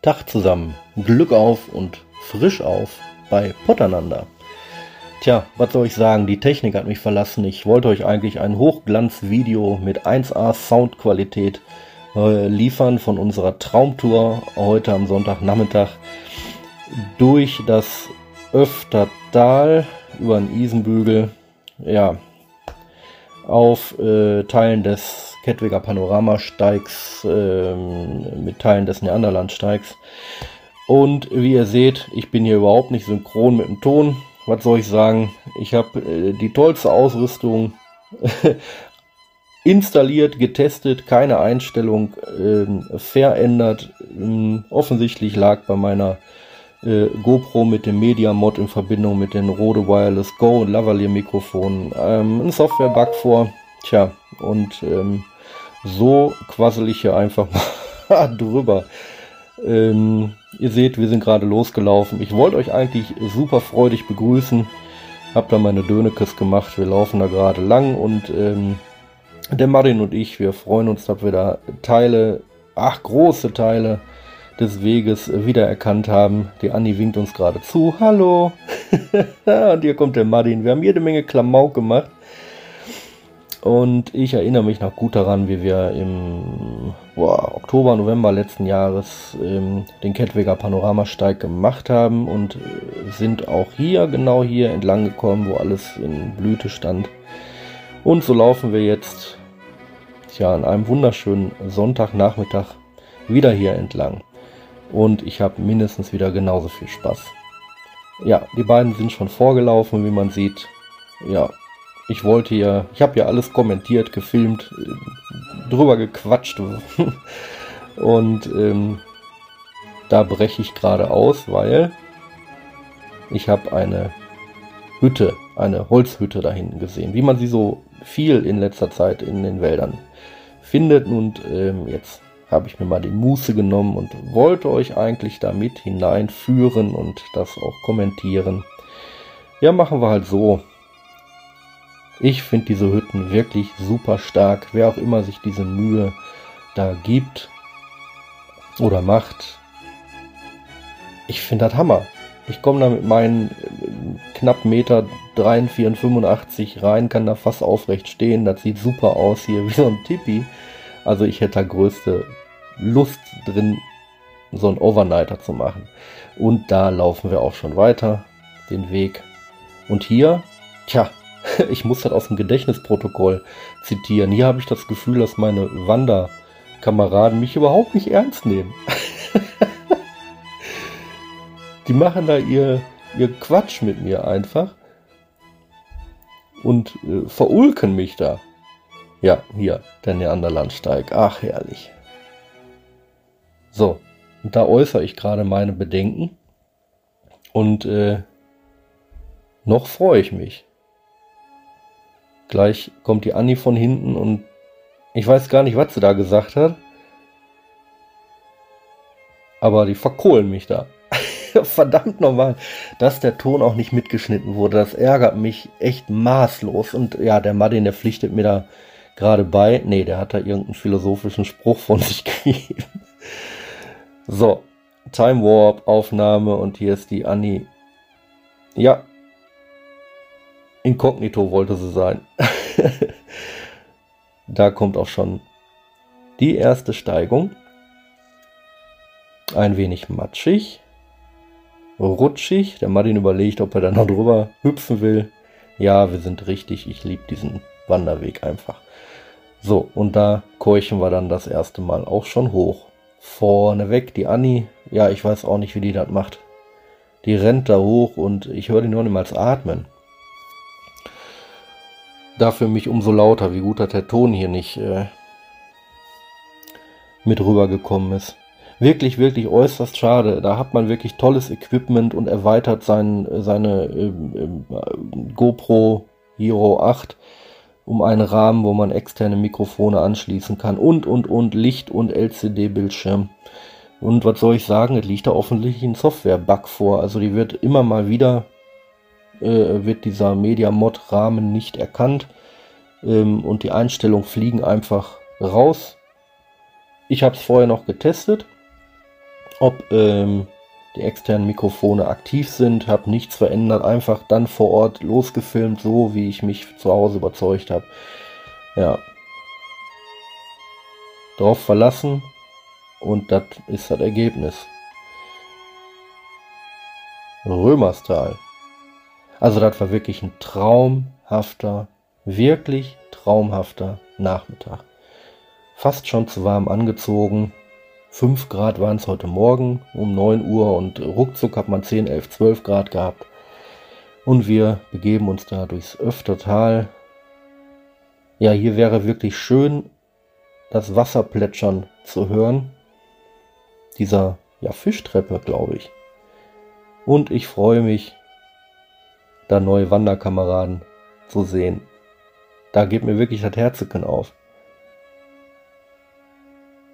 Tag zusammen, Glück auf und frisch auf bei Potternander. Tja, was soll ich sagen, die Technik hat mich verlassen. Ich wollte euch eigentlich ein Hochglanzvideo mit 1A Soundqualität äh, liefern von unserer Traumtour heute am Sonntagnachmittag durch das Öftertal über den Isenbügel. Ja, auf äh, Teilen des Kettwiger Panoramasteigs, äh, mit Teilen des Neanderlandsteigs. Und wie ihr seht, ich bin hier überhaupt nicht synchron mit dem Ton. Was soll ich sagen? Ich habe äh, die tollste Ausrüstung installiert, getestet, keine Einstellung äh, verändert. Ähm, offensichtlich lag bei meiner äh, GoPro mit dem Media Mod in Verbindung mit den Rode Wireless Go und Lavalier Mikrofonen ähm, ein Software-Bug vor. Tja, und ähm, so quassel ich hier einfach mal drüber. Ähm, ihr seht, wir sind gerade losgelaufen. Ich wollte euch eigentlich super freudig begrüßen. Hab da meine Dönekes gemacht. Wir laufen da gerade lang und ähm, der Martin und ich, wir freuen uns, dass wir da Teile, ach große Teile des Weges wiedererkannt haben. Die Anni winkt uns gerade zu. Hallo! und hier kommt der Martin. Wir haben jede Menge Klamauk gemacht. Und ich erinnere mich noch gut daran, wie wir im boah, Oktober, November letzten Jahres ähm, den Kettweger Panoramasteig gemacht haben und äh, sind auch hier, genau hier entlang gekommen, wo alles in Blüte stand. Und so laufen wir jetzt ja an einem wunderschönen Sonntagnachmittag wieder hier entlang und ich habe mindestens wieder genauso viel Spaß. Ja, die beiden sind schon vorgelaufen, wie man sieht. Ja, ich wollte ja, ich habe ja alles kommentiert, gefilmt, drüber gequatscht und ähm, da breche ich gerade aus, weil ich habe eine Hütte, eine Holzhütte da hinten gesehen, wie man sie so viel in letzter Zeit in den Wäldern findet. Und ähm, jetzt habe ich mir mal die Muße genommen und wollte euch eigentlich damit hineinführen und das auch kommentieren. Ja, machen wir halt so. Ich finde diese Hütten wirklich super stark. Wer auch immer sich diese Mühe da gibt oder macht, ich finde das Hammer. Ich komme da mit meinen äh, knapp Meter 43, 85 rein, kann da fast aufrecht stehen. Das sieht super aus hier, wie so ein Tipi. Also ich hätte da größte Lust drin, so einen Overnighter zu machen. Und da laufen wir auch schon weiter, den Weg. Und hier, tja, ich muss das aus dem Gedächtnisprotokoll zitieren. Hier habe ich das Gefühl, dass meine Wanderkameraden mich überhaupt nicht ernst nehmen. Die machen da ihr, ihr Quatsch mit mir einfach und äh, verulken mich da. Ja, hier, der Neanderlandsteig. Ach, herrlich. So, da äußere ich gerade meine Bedenken. Und äh, noch freue ich mich. Gleich kommt die Anni von hinten und ich weiß gar nicht, was sie da gesagt hat. Aber die verkohlen mich da. Verdammt normal, dass der Ton auch nicht mitgeschnitten wurde. Das ärgert mich echt maßlos. Und ja, der Martin, der pflichtet mir da gerade bei. Nee, der hat da irgendeinen philosophischen Spruch von sich gegeben. So, Time Warp Aufnahme und hier ist die Annie. Ja, inkognito wollte sie sein. da kommt auch schon die erste Steigung. Ein wenig matschig, rutschig. Der Martin überlegt, ob er da noch drüber hüpfen will. Ja, wir sind richtig. Ich liebe diesen Wanderweg einfach. So, und da keuchen wir dann das erste Mal auch schon hoch. Vorne weg, die Anni, ja, ich weiß auch nicht, wie die das macht. Die rennt da hoch und ich höre die noch niemals atmen. Dafür mich umso lauter, wie gut der Ton hier nicht äh, mit rübergekommen ist. Wirklich, wirklich äußerst schade. Da hat man wirklich tolles Equipment und erweitert sein, seine äh, äh, GoPro Hero 8 um einen Rahmen, wo man externe Mikrofone anschließen kann und, und, und, Licht und LCD-Bildschirm. Und was soll ich sagen, es liegt da offensichtlich ein Software-Bug vor. Also die wird immer mal wieder, äh, wird dieser Media-Mod-Rahmen nicht erkannt ähm, und die Einstellungen fliegen einfach raus. Ich habe es vorher noch getestet ob ähm, die externen Mikrofone aktiv sind, habe nichts verändert, einfach dann vor Ort losgefilmt, so wie ich mich zu Hause überzeugt habe. Ja. Drauf verlassen und das ist das Ergebnis. Römerstal. Also das war wirklich ein traumhafter, wirklich traumhafter Nachmittag. Fast schon zu warm angezogen, 5 Grad waren es heute Morgen um 9 Uhr und ruckzuck hat man 10, 11, 12 Grad gehabt. Und wir begeben uns da durchs Öftertal. Ja, hier wäre wirklich schön, das Wasser plätschern zu hören. Dieser ja, Fischtreppe, glaube ich. Und ich freue mich, da neue Wanderkameraden zu sehen. Da geht mir wirklich das Herzchen auf.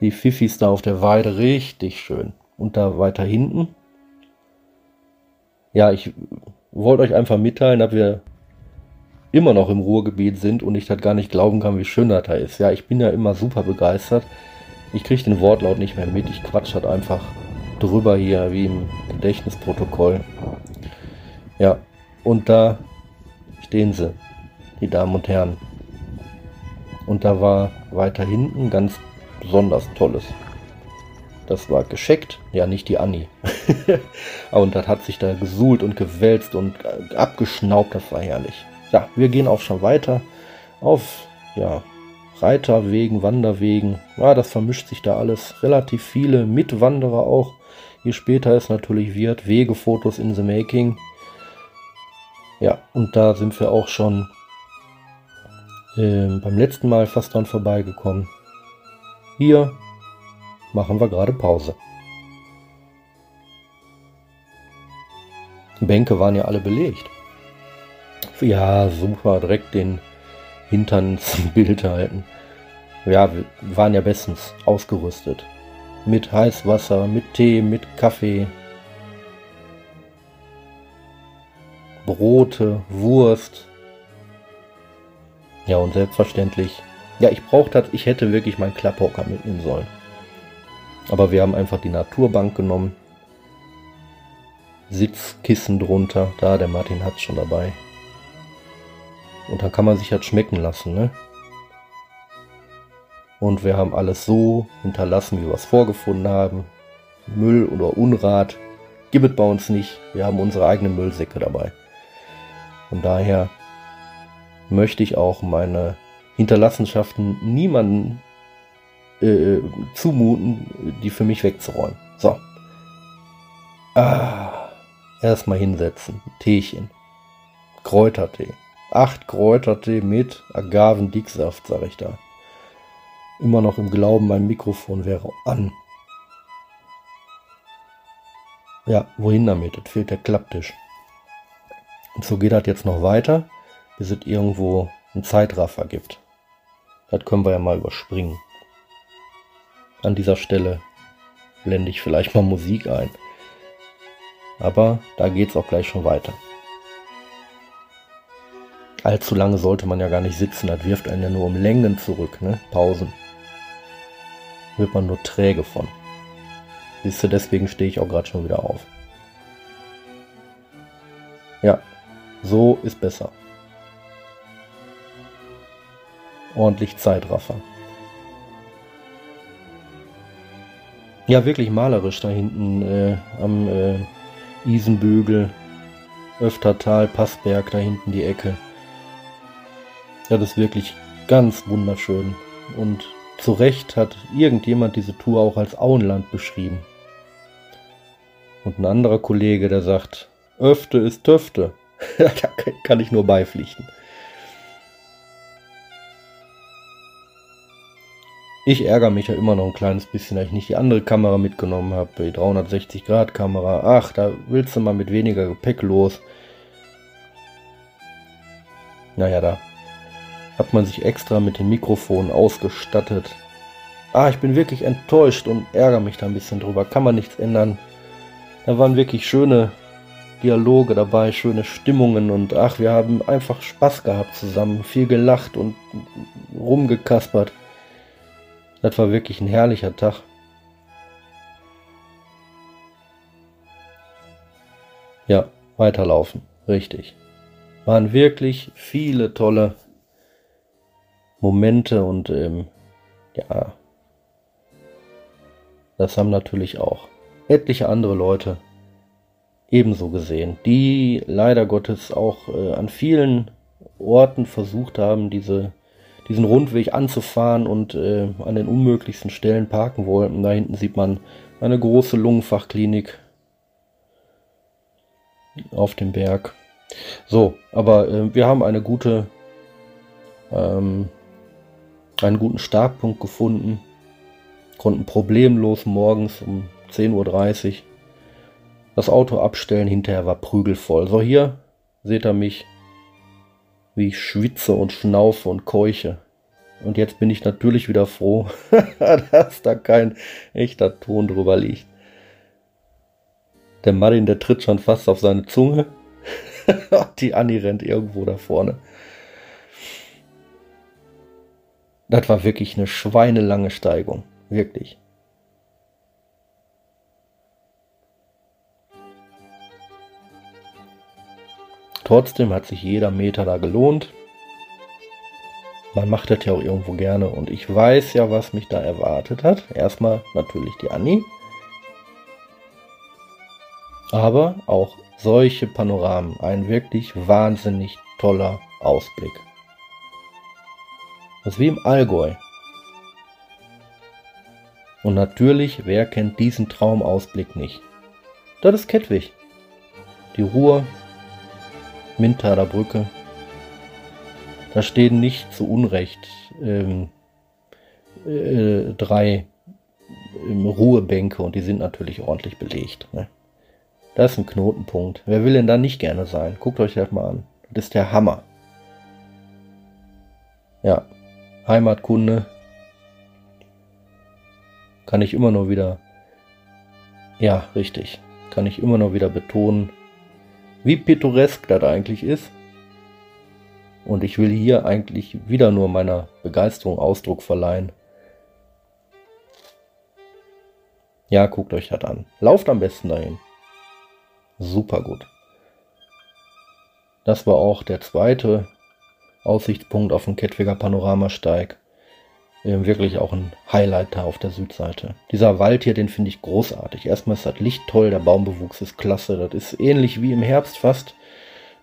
Die Fifis da auf der Weide richtig schön. Und da weiter hinten. Ja, ich wollte euch einfach mitteilen, dass wir immer noch im Ruhrgebiet sind und ich das gar nicht glauben kann, wie schön das da ist. Ja, ich bin ja immer super begeistert. Ich kriege den Wortlaut nicht mehr mit. Ich quatsch halt einfach drüber hier, wie im Gedächtnisprotokoll. Ja, und da stehen sie, die Damen und Herren. Und da war weiter hinten ganz besonders Tolles. Das war gescheckt, ja nicht die Anni. und das hat sich da gesuhlt und gewälzt und abgeschnaubt, das war herrlich. Ja, wir gehen auch schon weiter auf, ja, Reiterwegen, Wanderwegen. Ja, das vermischt sich da alles. Relativ viele Mitwanderer auch. Je später es natürlich wird, Wegefotos in the making. Ja, und da sind wir auch schon äh, beim letzten Mal fast dran vorbeigekommen. Hier machen wir gerade Pause. Bänke waren ja alle belegt. Ja, super, direkt den Hintern zum Bild halten. Ja, wir waren ja bestens ausgerüstet. Mit Heißwasser, mit Tee, mit Kaffee. Brote, Wurst. Ja, und selbstverständlich ja, ich brauchte ich hätte wirklich meinen Klapphocker mitnehmen sollen. Aber wir haben einfach die Naturbank genommen. Sitzkissen drunter. Da, der Martin hat es schon dabei. Und dann kann man sich halt schmecken lassen, ne? Und wir haben alles so hinterlassen, wie wir es vorgefunden haben. Müll oder Unrat gibt es bei uns nicht. Wir haben unsere eigenen Müllsäcke dabei. Von daher möchte ich auch meine Hinterlassenschaften niemanden äh, zumuten, die für mich wegzuräumen. So. Ah, erstmal hinsetzen. Teechen. Kräutertee. Acht Kräutertee mit Agavendicksaft, sage ich da. Immer noch im Glauben, mein Mikrofon wäre an. Ja, wohin damit? Es fehlt der Klapptisch. Und so geht das jetzt noch weiter, bis es irgendwo einen Zeitraffer gibt. Das können wir ja mal überspringen. An dieser Stelle blende ich vielleicht mal Musik ein. Aber da geht es auch gleich schon weiter. Allzu lange sollte man ja gar nicht sitzen, das wirft einen ja nur um Längen zurück, ne? Pausen. Wird man nur träge von. Siehst du, deswegen stehe ich auch gerade schon wieder auf. So ist besser ordentlich Zeitraffer. Ja, wirklich malerisch da hinten äh, am äh, Isenbügel, Öftertal, Passberg, da hinten die Ecke. Ja, das ist wirklich ganz wunderschön. Und zu Recht hat irgendjemand diese Tour auch als Auenland beschrieben. Und ein anderer Kollege, der sagt, Öfte ist Töfte. Da kann ich nur beipflichten. Ich ärgere mich ja immer noch ein kleines bisschen, dass ich nicht die andere Kamera mitgenommen habe, die 360 Grad Kamera. Ach, da willst du mal mit weniger Gepäck los. Naja, da hat man sich extra mit den Mikrofonen ausgestattet. Ah, ich bin wirklich enttäuscht und ärgere mich da ein bisschen drüber. Kann man nichts ändern. Da waren wirklich schöne Dialoge dabei, schöne Stimmungen und ach, wir haben einfach Spaß gehabt zusammen. Viel gelacht und rumgekaspert. Das war wirklich ein herrlicher Tag. Ja, weiterlaufen. Richtig. Waren wirklich viele tolle Momente und ähm, ja, das haben natürlich auch etliche andere Leute ebenso gesehen, die leider Gottes auch äh, an vielen Orten versucht haben, diese, diesen Rundweg anzufahren und äh, an den unmöglichsten Stellen parken wollten. Da hinten sieht man eine große Lungenfachklinik auf dem Berg. So, aber äh, wir haben eine gute, ähm, einen guten Startpunkt gefunden, konnten problemlos morgens um 10.30 Uhr das Auto abstellen. Hinterher war prügelvoll. So, hier seht ihr mich, wie ich schwitze und schnaufe und keuche. Und jetzt bin ich natürlich wieder froh, dass da kein echter Ton drüber liegt. Der Martin, der tritt schon fast auf seine Zunge. Die Annie rennt irgendwo da vorne. Das war wirklich eine schweinelange Steigung. Wirklich. Trotzdem hat sich jeder Meter da gelohnt. Man macht das ja auch irgendwo gerne und ich weiß ja, was mich da erwartet hat. Erstmal natürlich die Annie. Aber auch solche Panoramen. Ein wirklich wahnsinnig toller Ausblick. Das ist wie im Allgäu. Und natürlich, wer kennt diesen Traumausblick nicht? Das ist Kettwig. Die Ruhr, Mintaler Brücke. Da stehen nicht zu Unrecht ähm, äh, drei ähm, Ruhebänke und die sind natürlich ordentlich belegt. Ne? Das ist ein Knotenpunkt. Wer will denn da nicht gerne sein? Guckt euch das mal an. Das ist der Hammer. Ja, Heimatkunde kann ich immer nur wieder, ja, richtig, kann ich immer nur wieder betonen, wie pittoresk das eigentlich ist. Und ich will hier eigentlich wieder nur meiner Begeisterung Ausdruck verleihen. Ja, guckt euch das an. Lauft am besten dahin. Super gut. Das war auch der zweite Aussichtspunkt auf dem Kettwiger Panoramasteig. Wirklich auch ein Highlight da auf der Südseite. Dieser Wald hier, den finde ich großartig. Erstmal ist das Licht toll, der Baumbewuchs ist klasse. Das ist ähnlich wie im Herbst fast.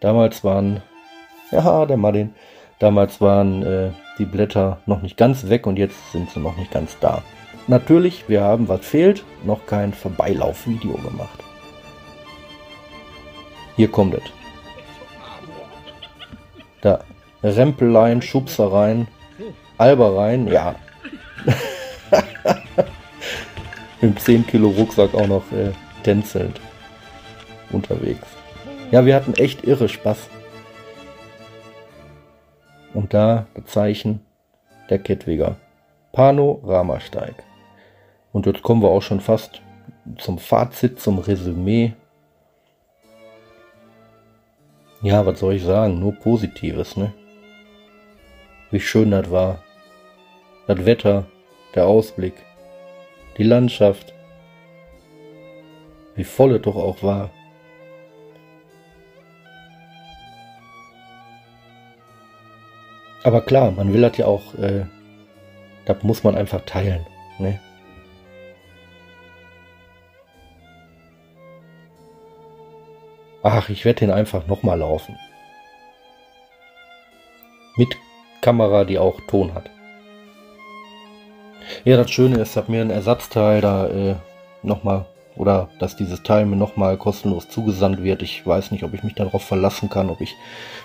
Damals waren, ja, der Martin, damals waren äh, die Blätter noch nicht ganz weg und jetzt sind sie noch nicht ganz da. Natürlich, wir haben, was fehlt, noch kein Vorbeilaufvideo gemacht. Hier kommt es. Da, Rempeleien, Schubsereien, Albereien, ja. Im 10 Kilo Rucksack auch noch äh, tänzelnd unterwegs. Ja, wir hatten echt irre Spaß. Und da das Zeichen der Kettwiger. Panoramasteig. Und jetzt kommen wir auch schon fast zum Fazit, zum Resümee. Ja, was soll ich sagen? Nur Positives, ne? Wie schön das war. Das Wetter, der Ausblick, die Landschaft. Wie voll es doch auch war. Aber klar, man will das ja auch, äh, das muss man einfach teilen. Ne? Ach, ich werde den einfach nochmal laufen. Mit Kamera, die auch Ton hat. Ja, das Schöne ist, habe mir ein Ersatzteil da äh, nochmal, oder dass dieses Teil mir nochmal kostenlos zugesandt wird. Ich weiß nicht, ob ich mich darauf verlassen kann, ob ich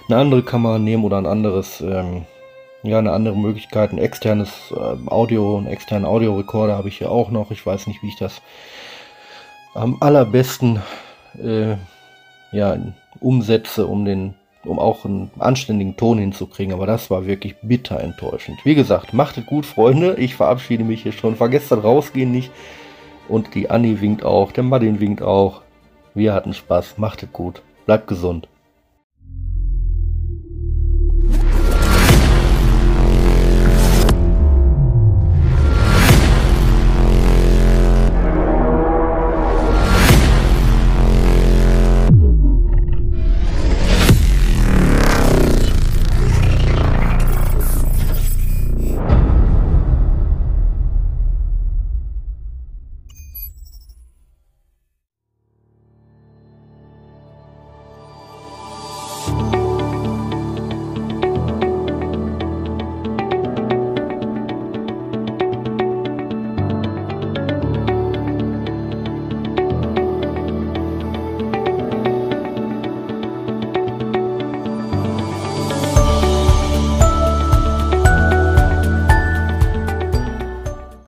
eine andere Kamera nehme oder ein anderes, ähm, ja, eine andere Möglichkeit, ein externes äh, Audio, einen externen Audiorekorder habe ich hier auch noch. Ich weiß nicht, wie ich das am allerbesten äh, ja, umsetze, um den um auch einen anständigen Ton hinzukriegen, aber das war wirklich bitter enttäuschend. Wie gesagt, macht es gut, Freunde. Ich verabschiede mich hier schon. Vergesst das Rausgehen nicht. Und die Annie winkt auch, der Martin winkt auch. Wir hatten Spaß. Macht es gut. Bleibt gesund.